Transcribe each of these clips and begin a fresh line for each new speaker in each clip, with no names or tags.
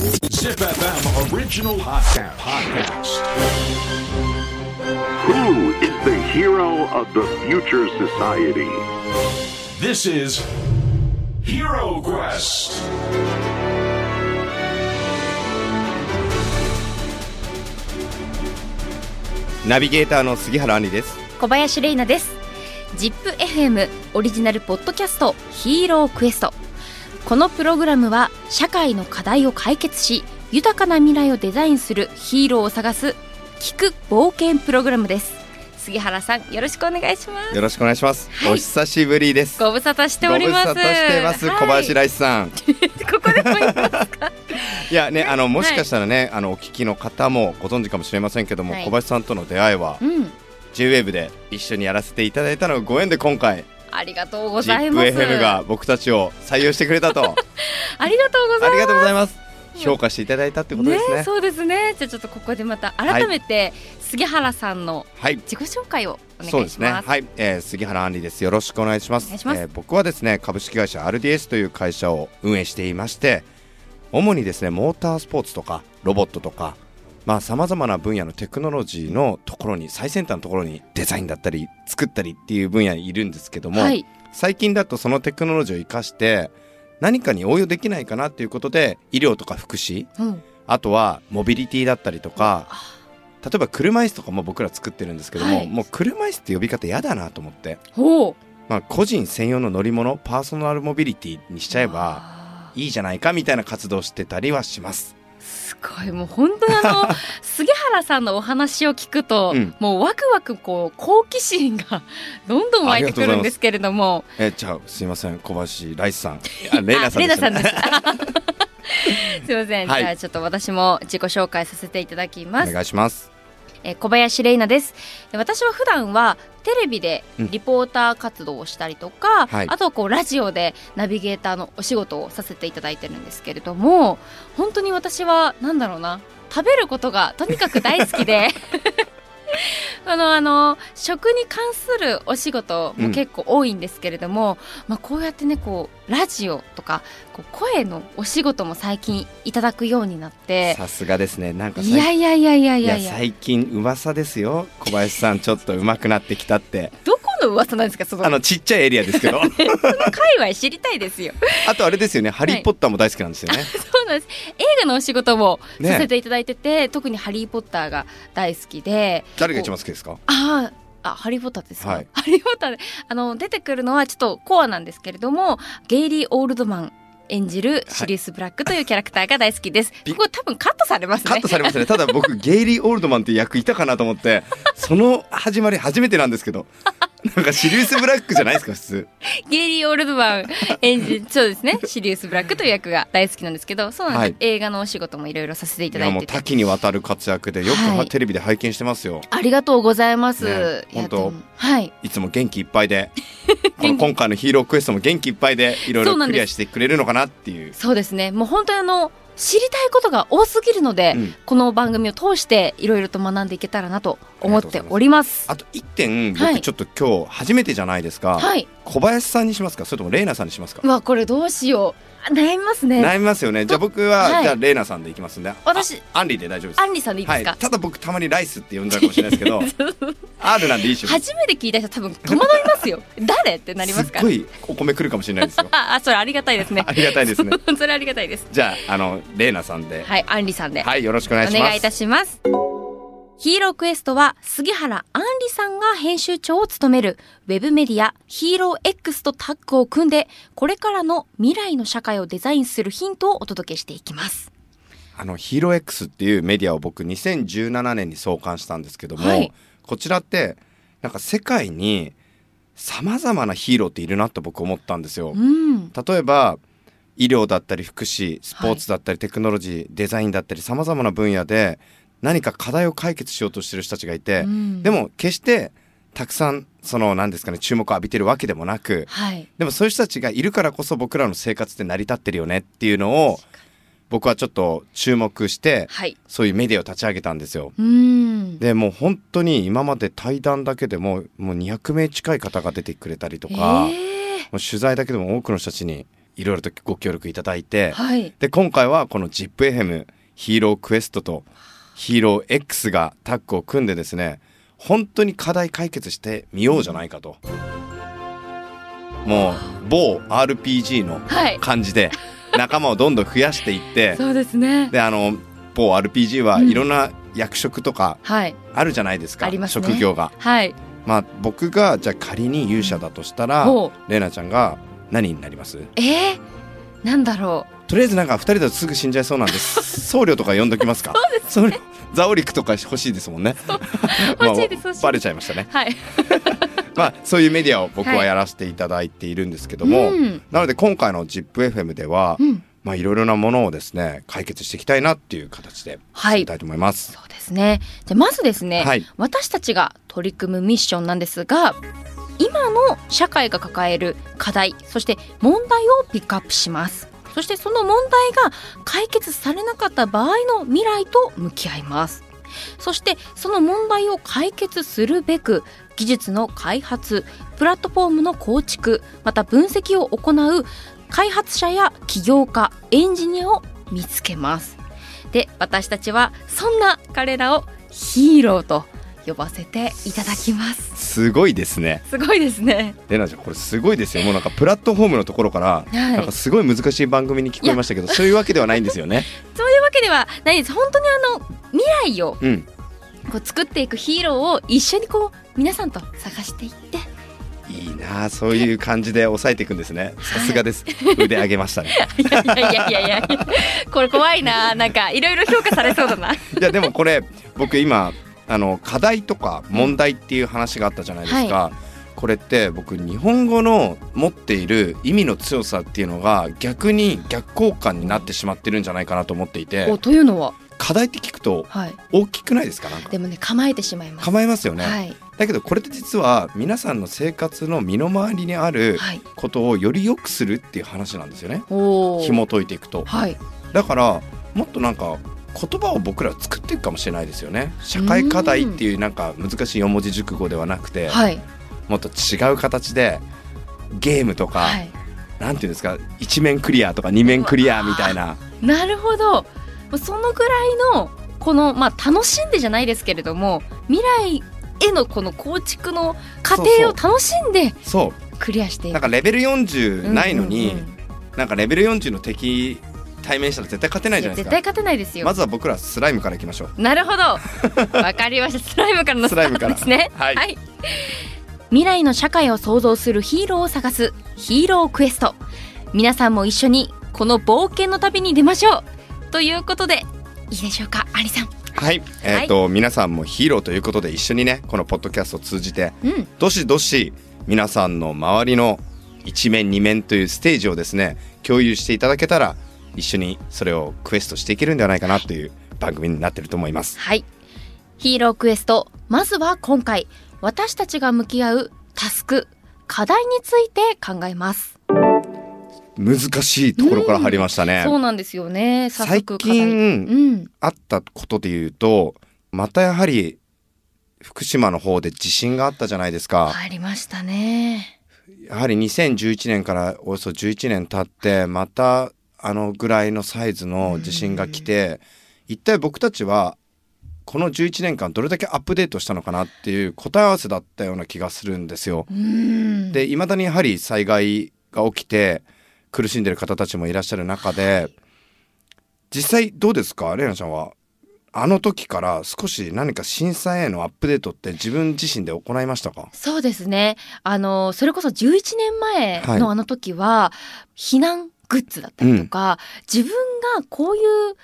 Zip FM original podcast. podcast.
Who is the hero of the future society?
This is Hero Quest.
ナビゲーターの杉原杏里です
小林玲奈です ZIPFM オリジナルポッドキャストヒーロークエストこのプログラムは社会の課題を解決し豊かな未来をデザインするヒーローを探す聞く冒険プログラムです。杉原さんよろしくお願いします。
よろしくお願いします、
はい。
お久しぶりです。
ご無沙汰しております。
ご無沙汰しています、
はい。
小林ライスさん。
ここでも言いますか？
いやねあのもしかしたらね、あのお聞きの方もご存知かもしれませんけども、
はい。
小林さんとの出会いは
うん。
J-WAVE で一緒にやらせていただいたのがご縁で今回
ありがとうございます。
ZIPFM が僕たちを採用してくれたと。
ありがとうございます。
ありがとうございます。評価していただいたってことですね。
そうですね。じゃあちょっとここでまた改めて杉原さんの
はい。
自己紹介をお願いします。
そうですね。はい、えー、杉原杏里です。よろしくお願いします。
お願いします。
えー僕はですね、株式会社 RDS という会社を運営していまして、主にですね、モータースポーツとかロボットとか、まあ様々な分野のテクノロジーのところに最先端のところにデザインだったり作ったりっていう分野にいるんですけども、
はい。
最近だとそのテクノロジーを生かして何かに応用できないかなっていうことで医療とか福祉、
うん。
あとはモビリティだったりとか、例えば車椅子とかも僕ら作ってるんですけども、
はい。
もう車椅子って呼び方嫌だなと思って、まあ、個人専用の乗り物パーソナルモビリティにしちゃえば
あ
いいじゃないかみたいな活動をしてたりはします。
ーすごい。もう本当にあの 杉原さんのお話を聞くと、
うん。
もうワクワクこう好奇心が どんどん湧いてくるんですけれども。
えじゃあすいません。小橋ライスさん。あレイナさんでした、ね、
すいません、
はい。
じゃあちょっと私も自己紹介させていただきます。
お願いします。
えー小林玲奈です。で私は普段はテレビで
うん。
リポーター活動をしたりとか、
はい。
あとはこうラジオでナビゲーターのお仕事をさせていただいてるんですけれども本当に私はなんだろうな食べることがとにかく大好きであのあの食に関するお仕事も結構多いんですけれども、まあ、こうやってねこうラジオとかこう声のお仕事も最近いただくようになって
さすがですね。なんか
いやいやいやいやい
いや。
やいや
最近噂ですよ。小林さん ちょっと上手くなってきたって。
どこの噂なんですかその。
あのちっちゃいエリアですけど。
界隈知りたいですよ。
あとあれですよね。ハリー・ポッターも大好きなんですよね、
そうです。映画のお仕事も
ね。
させていただいてて、特にハリーポッターが大好きで。
誰が一番好きですか？
ああ。あハリー・ポッターですか、
はい。
ハリー・ポッターであの出てくるのはちょっとコアなんですけれどもゲイリー・オールドマン演じるシリウス・ブラックというキャラクターが大好きです、
び
ここ多分カットされますね。
カットされますね。ただ僕ゲイリー・オールドマンっていう役いたかなと思ってその始まり初めてなんですけどなんかシリウス・ブラックじゃないですか普通。
ゲイリー・オールドマン演じそうですね。シリウス・ブラックという役が大好きなんですけどそうなんです、
はい。
映画のお仕事もいろいろさせていただいてて。
いやもう多岐にわたる活躍でよく
はい。
テレビで拝見してますよ、
ありがとうございます、
ね本当
はい。
い、つも元気いっぱいで この今回のヒーロークエストも元気いっぱいでいろいろクリアしてくれるのかなっていう。
そうですね。もう本当にあの知りたいことが多すぎるので、
うん。
この番組を通していろいろと学んでいけたらなと思っております。
あと一点
はい。
僕ちょっと今日初めてじゃないですか、
はい。
小林さんにしますか？それともレイナさんにしますか？
うわこれどうしよう。あ悩みますね。
悩みますよね。じゃあ僕は、
はい。
じゃあレイナさんでいきますんで。
私
あアンリで大丈夫です。
アンリさんでいいですか、
はい、ただ僕たまにライスって呼んじゃうかもしれないですけど。R なんでいいし
初めて聞いた人多分戸惑いますよ。誰？ってなりますか
すっごいお米来るかもしれないですよ。
ああそれありがたいですね。
ありがたいですね。
それありがたいです。
じゃああのレイナさんで。
はいアンリさんで、
はいよろしくお願いします。
お願いいたしますヒーロークエストは杉原杏里さんが編集長を務めるウェブメディアヒーロー X とタッグを組んでこれからの未来の社会をデザインするヒントをお届けしていきます。
あのヒーロー X っていうメディアを僕2017年に創刊したんですけども、
はい
こちらってなんか世界にさまざまなヒーローっているなと僕思ったんですよ。
うん、
例えば医療だったり福祉スポーツだったりテクノロジー、デザインだったりさまざまな分野で何か課題を解決しようとしてる人たちがいて、
うん。
でも決してたくさんその何ですかね注目を浴びてるわけでもなく
はい、
でもそういう人たちがいるからこそ僕らの生活って成り立ってるよねっていうのを僕はちょっと注目して
はい、
そういうメディアを立ち上げたんですよ。
うん、
でもう本当に今まで対談だけでももう200名近い方が出てくれたりと
え
か、
ー。
もう取材だけでも多くの人たちにいろいろとご協力いただいて、
はい。
で今回はこの ZIPFM ヒーロークエストとヒーロー X がタッグを組んでですね本当に課題解決してみようじゃないかと。もう某 RPG の
はい。
感じで仲間をどんどん増やしていって
そうですね。
であの某 RPG は
うん。
いろんな役職とか
はい。
あるじゃないですか、
ありますね。
職業が。
はい。
まあ僕がじゃあ仮に勇者だとしたら
ほ
レイナちゃんが何になります？
えー、なんだろ
とりあえずなんか二人だとすぐ死んじゃいそうなんです。僧侶とか呼んどきますか？そうです、ザオリクとか欲しいですもんね。
う欲しいです欲しい
バレちゃいましたね。
はい。
まあそういうメディアを僕はやらせていただいているんですけども、
うん。
なので今回の ZIPFM では、
うん。
まあいろいろなものをですね解決していきたいなっていう形で
はい。
進みたいと思います、
そうですね。じゃあまずですね、
はい。
私たちが取り組むミッションなんですが今の社会が抱える課題そして問題をピックアップしますそしてその問題が解決されなかった場合の未来と向き合います。そしてその問題を解決するべく技術の開発プラットフォームの構築また分析を行う開発者や起業家エンジニアを見つけます。で私たちはそんな彼らをヒーローと呼ばせていただきます。
すごいですね。
すごいですね。
レナちゃんこれすごいですよ。もうなんかプラットフォームのところから、
い。
なんかすごい難しい番組に聞こえましたけどそういうわけではないんですよね。
そういうわけではないです。本当にあの未来を
うん。
こう作っていくヒーローを一緒にこう皆さんと探していって。
いいなあそういう感じで抑えていくんですね。さすがです。腕上げましたね。
いやいやいやいやこれ怖いななんかいろいろ評価されそうだな。い
やでもこれ僕今あの課題とか問題っていう話があったじゃないですか、これって僕日本語の持っている意味の強さっていうのが逆に逆効果になってしまってるんじゃないかなと思っていて。
おというのは？
課題って聞くと
はい。
大きくないですか？なんか。
でもね構えてしまいます。
構えますよね、
はい。
だけどこれって実は皆さんの生活の身の回りにある
はい。
ことをより良くするっていう話なんですよね。
おお
紐解いていくと。
はい。
だからもっとなんか言葉を僕ら作っていくかもしれないですよね。社会課題っていうなんか難しい四文字熟語ではなくて、
はい。
もっと違う形でゲームとか、
はい。
なんていうんですか一面クリアとか二面クリアみたいな。
なるほど。そのぐらいのこのまあ楽しんでじゃないですけれども未来へのこの構築の過程を楽しんで
そ
クリアしていうく。
なんかレベル40ないのに、
うんうんうん。
なんかレベル40の敵対面したら絶対勝てないじゃないですか。
絶対勝てないですよ、
まずは僕らスライムからいきましょう。
なるほど。わかりました。スライムからのスタートですね。
スライムから。はい。
未来の社会を創造するヒーローを探すヒーロークエスト。皆さんも一緒にこの冒険の旅に出ましょう。ということでいいでしょうかアリさん。
はい。えっ、と、皆さんもヒーローということで一緒にねこのポッドキャストを通じて
うん。
どしどし皆さんの周りの一面二面というステージをですね共有していただけたら一緒にそれをクエストしていけるんではないかなという番組になってると思います。
はい。ヒーロークエスト。まずは今回私たちが向き合うタスク課題について考えます。
難しいところから入りましたね、
そうなんですよね。早
最近
うん。
あったことで言うとまたやはり福島の方で地震があったじゃないですか、
ありましたね。
やはり2011年からおよそ11年経ってまたあのぐらいのサイズの地震が来て一体僕たちはこの11年間どれだけアップデートしたのかなっていう答え合わせだったような気がするんですよ。
うん。
で未だにやはり災害が起きて苦しんでる方たちもいらっしゃる中で実際どうですか？レイナちゃんは。あの時から少し何か震災へのアップデートって自分自身で行いましたか？
そうですね。あのそれこそ11年前
はい。
のあの時は、避難グッズだったりとか、自分がこういう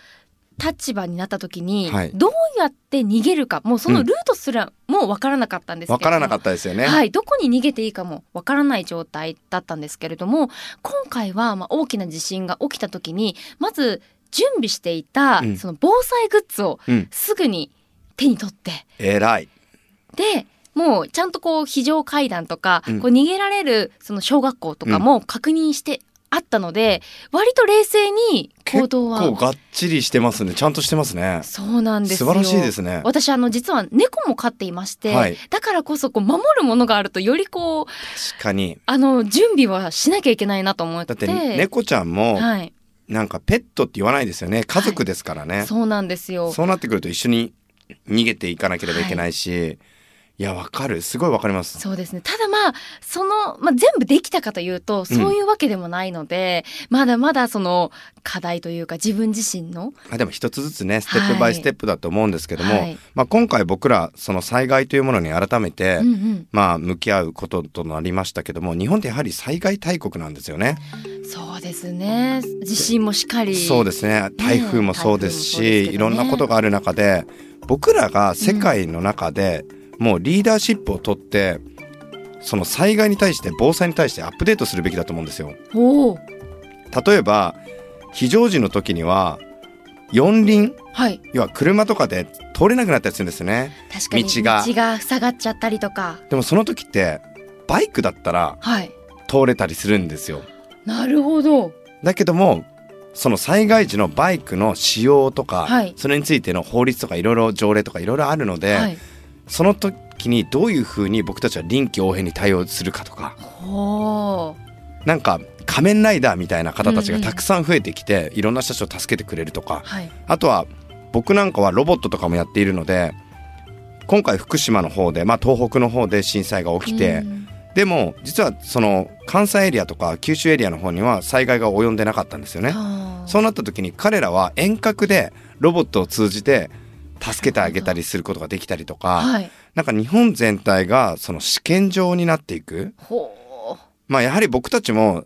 立場になった時に、
はい。
どうやって逃げるかもうそのルートすらもう分からなかったんですけれども
わからなかったですよね。
はい、どこに逃げていいかもわからない状態だったんですけれども今回はまあ大きな地震が起きた時にまず準備していた
うん。
その防災グッズを
うん。
すぐに手に取って、
偉い。
でもうちゃんとこう非常階段とか、
うん。
こう逃げられるその小学校とかも確認してあったので割と冷静に行動は。
結構がっちりしてますね。ちゃんとしてますね。
そうなんですよ。
素晴らしいですね。
私あの実は猫も飼っていまして、
はい。
だからこそこう守るものがあるとよりこう
確かに。
あの準備はしなきゃいけないなと思って。
だって猫ちゃんも
はい、
なんかペットって言わないですよね。家族ですからね、
そうなんですよ。
そうなってくると一緒に逃げていかなければいけないし、い、やわかる。すごいわかります。
そうですね。ただまあその、まあ、全部できたかというとそういうわけでもないので、まだまだその課題というか自分自身の
あでも一つずつねステップバイステップだと思うんですけども、
はい。
まあ、今回僕らその災害というものに改めて、
うんうん。
まあ、向き合うこととなりましたけども日本ってやはり災害大国なんですよね。
そうですね。地震もしっかり。
そうですね。台風もそうですし、
ね。
いろんなことがある中で僕らが世界の中でもうリーダーシップを取って、その災害に対して防災に対してアップデートするべきだと思うんですよ。
おお。
例えば非常時の時には四輪
はい。
要は車とかで通れなくなったりするんですよね。
確かに
道が。
道が塞がっちゃったりとか。
でもその時ってバイクだったら
はい。
通れたりするんですよ。
なるほど。
だけどもその災害時のバイクの使用とか、
はい。
それについての法律とかいろいろ条例とかいろいろあるので、
はい
その時にどういうふうに僕たちは臨機応変に対応するかとか。なんか仮面ライダーみたいな方たちがたくさん増えてきて、いろんな人たちを助けてくれるとか。
はい。
あとは僕なんかはロボットとかもやっているので今回福島の方で、まあ、東北の方で震災が起きて、
うん。
でも実はその関西エリアとか九州エリアの方には災害が及んでなかったんですよね。
はあ
そうなった時に彼らは遠隔でロボットを通じて助けてあげたりすることができたりとか、
はい
なんか日本全体がその試験場になっていく。まあやはり僕たちも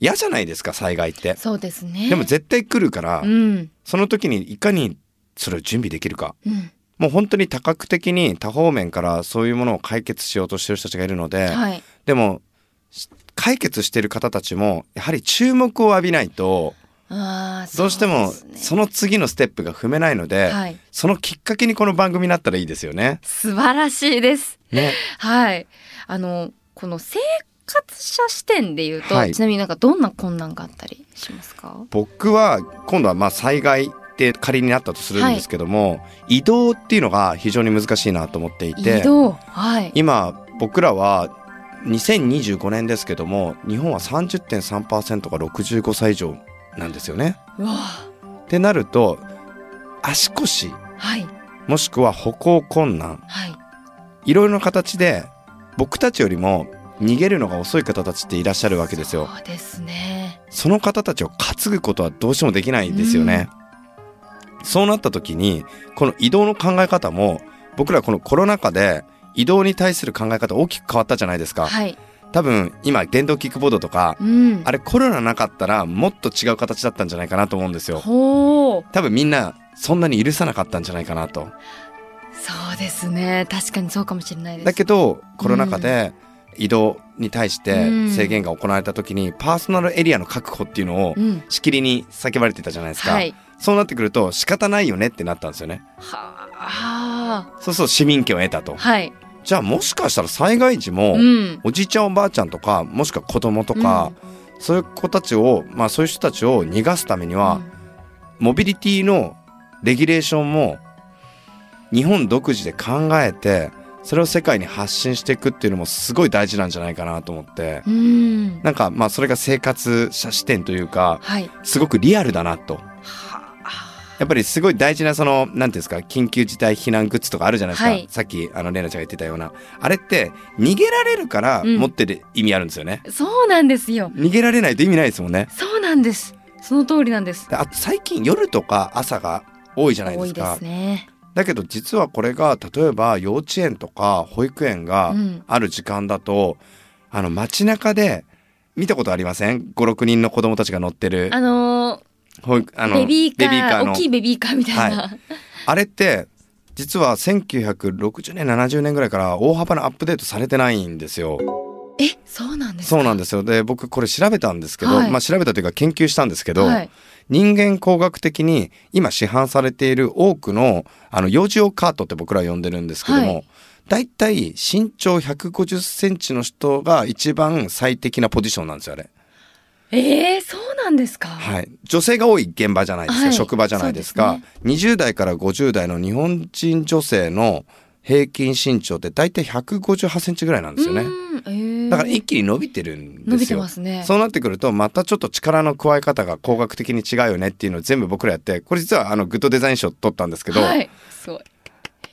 嫌じゃないですか災害って。
そうですね
でも絶対来るから、
うん
その時にいかにそれを準備できるか。
うん
もう本当に多角的に多方面からそういうものを解決しようとしてる人たちがいるので、
はい
でもし解決してる方たちもやはり注目を浴びないとどうしても
そ
の次のステップが踏めないので、
はい。
そのきっかけにこの番組になったらいいですよね。
素晴らしいです。
ね。
はい。あのこの生活者視点で言うと、
はい。
ちなみになんかどんな困難があったりしますか？
僕は今度はまあ災害って仮になったとするんですけども、移動っていうのが非常に難しいなと思っていて
移動？はい。
今僕らは2025年ですけども日本は30.3%が65歳以上なんですよね。ってなると足腰
はい
もしくは歩行困難
はい
いろいろな形で僕たちよりも逃げるのが遅い方たちっていらっしゃるわけですよ。
そうですね
その方たちを担ぐことはどうしてもできないんですよね。そうなった時にこの移動の考え方も僕らこのコロナ禍で移動に対する考え方大きく変わったじゃないですか。
はい
多分今電動キックボードとか
うん。
あれコロナなかったらもっと違う形だったんじゃないかなと思うんですよ。多分みんなそんなに許さなかったんじゃないかなと。
そうですね。確かにそうかもしれないです。
だけどコロナ禍で移動に対して
うん。
制限が行われた時にパーソナルエリアの確保っていうのを
うん。
しきりに叫ばれてたじゃないですか、
はい。
そうなってくると仕方ないよねってなったんですよね。
はあ。
そうそう市民権を得たと。
はい
じゃあもしかしたら災害時も、
うん。
おじいちゃんおばあちゃんとかもしくは子供とか、そういう子たちをまあそういう人たちを逃がすためには、モビリティのレギュレーションも日本独自で考えてそれを世界に発信していくっていうのもすごい大事なんじゃないかなと思って。
うん。うん
なんかまあそれが生活者視点というか
はい。
すごくリアルだなと。
は
やっぱりすごい大事なその何ていうんですか緊急事態避難グッズとかあるじゃないですか、
はい。
さっきあのレナちゃんが言ってたような。あれって逃げられるから
うん。
持ってる意味あるんですよね、
そうなんですよ。
逃げられないと意味ないですもんね。
そうなんです。その通りなんです。
であと最近夜とか朝が多いじゃないですか。
多いですね。
だけど実はこれが例えば幼稚園とか保育園が
うん。
ある時間だと、あの街中で見たことありません ?56 人の子供たちが乗ってる。
あの
あの
ベビーカー
の。
大きいベビーカーみたいな、
あれって実は1960年70年ぐらいから大幅なアップデートされてないんですよ。
えそうなんですか？
そうなんですよ。で僕これ調べたんですけど、
はい。
まあ調べたというか研究したんですけど、
はい、
人間工学的に今市販されている多くのあの幼児用カートって僕ら呼んでるんですけども、
はい。
だいたい身長150センチの人が一番最適なポジションなんですよあれ。
えー、そうなんですか？
はい、女性が多い現場じゃないですか、
はい
職場じゃないですか
そう
20代から50代の日本人女性の平均身長って大体158センチぐらいなんですよね
えー
だから一気に伸びてるんですよ
すね。
そうなってくるとまたちょっと力の加え方が工学的に違うよねっていうのを全部僕らやってこれ実はあのグッドデザイン賞取ったんですけど、
はい。すごい。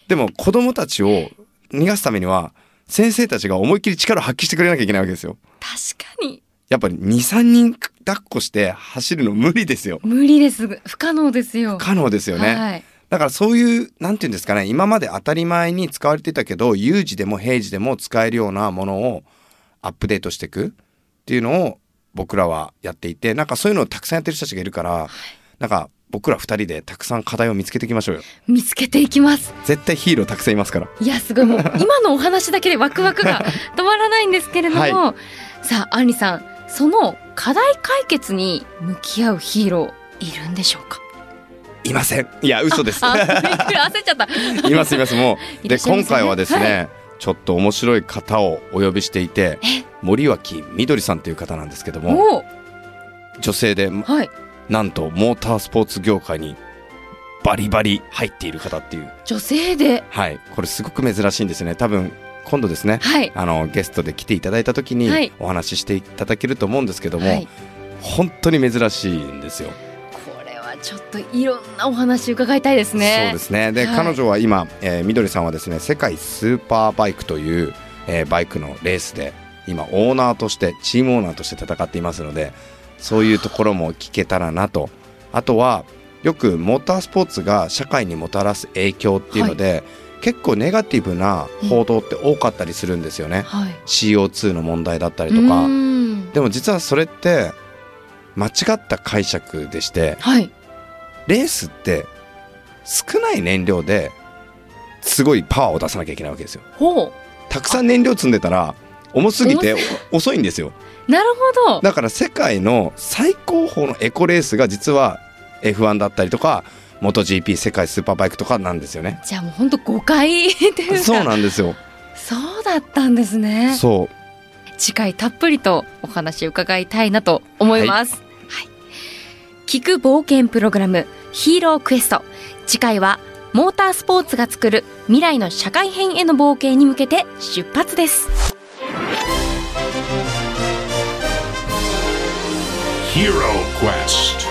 でも子供たちを逃がすためには先生たちが思いっきり力を発揮してくれなきゃいけないわけですよ。
確かに
やっぱり23人抱っこして走るの無理ですよ。
無理です。不可能ですよ。
不可能ですよね。
はい。
だからそういうなんていうんですかね今まで当たり前に使われてたけど有事でも平時でも使えるようなものをアップデートしていくっていうのを僕らはやっていてなんかそういうのをたくさんやってる人たちがいるから、なんか僕ら二人でたくさん課題を見つけていきましょうよ
見つけていきます。
絶対ヒーローたくさんいますから
いやすごいもう今のお話だけでワクワクが止まらないんですけれども、
は
さあアンリさんその課題解決に向き合うヒーローいるんでしょうか？
いません。いや嘘です。
焦っちゃった。
います いますもうで今回はですね、ちょっと面白い方をお呼びしていて
え？
森脇みどりさんという方なんですけども女性で
はい。
なんとモータースポーツ業界にバリバリ入っている方っていう。
女性で、
はい。これすごく珍しいんですね。多分今度ですね
はい。
あのゲストで来ていただいた時に
はい
お話ししていただけると思うんですけども、
はい。
本当に珍しいんですよ。
これはちょっといろんなお話伺いたいですね。
そうですねで、
はい
彼女は今、えーみどりさんはですね世界スーパーバイクという、えーバイクのレースで今オーナーとしてチームオーナーとして戦っていますのでそういうところも聞けたらなとあとはよくモータースポーツが社会にもたらす影響っていうので、結構ネガティブな報道って多かったりするんですよね、
はい。
CO2 の問題だったりと
う
かでも実はそれって間違った解釈でして
はい。
レースって少ない燃料ですごいパワーを出さなきゃいけないわけですよ
ほ
たくさん燃料積んでたら重すぎてお遅いんですよ
う。なるほど。
だから世界の最高峰のエコレースが実は F1 だったりとか MotoGP 世界スーパーバイクとかなんですよね
じゃあもう本当誤解っていうか。
そうなんですよ
そうだったんですね。
そう
次回たっぷりとお話伺いたいなと思います。はい。聞く冒険プログラムヒーロークエスト。次回はモータースポーツが作る未来の社会変への冒険に向けて出発です。
Hero Quest.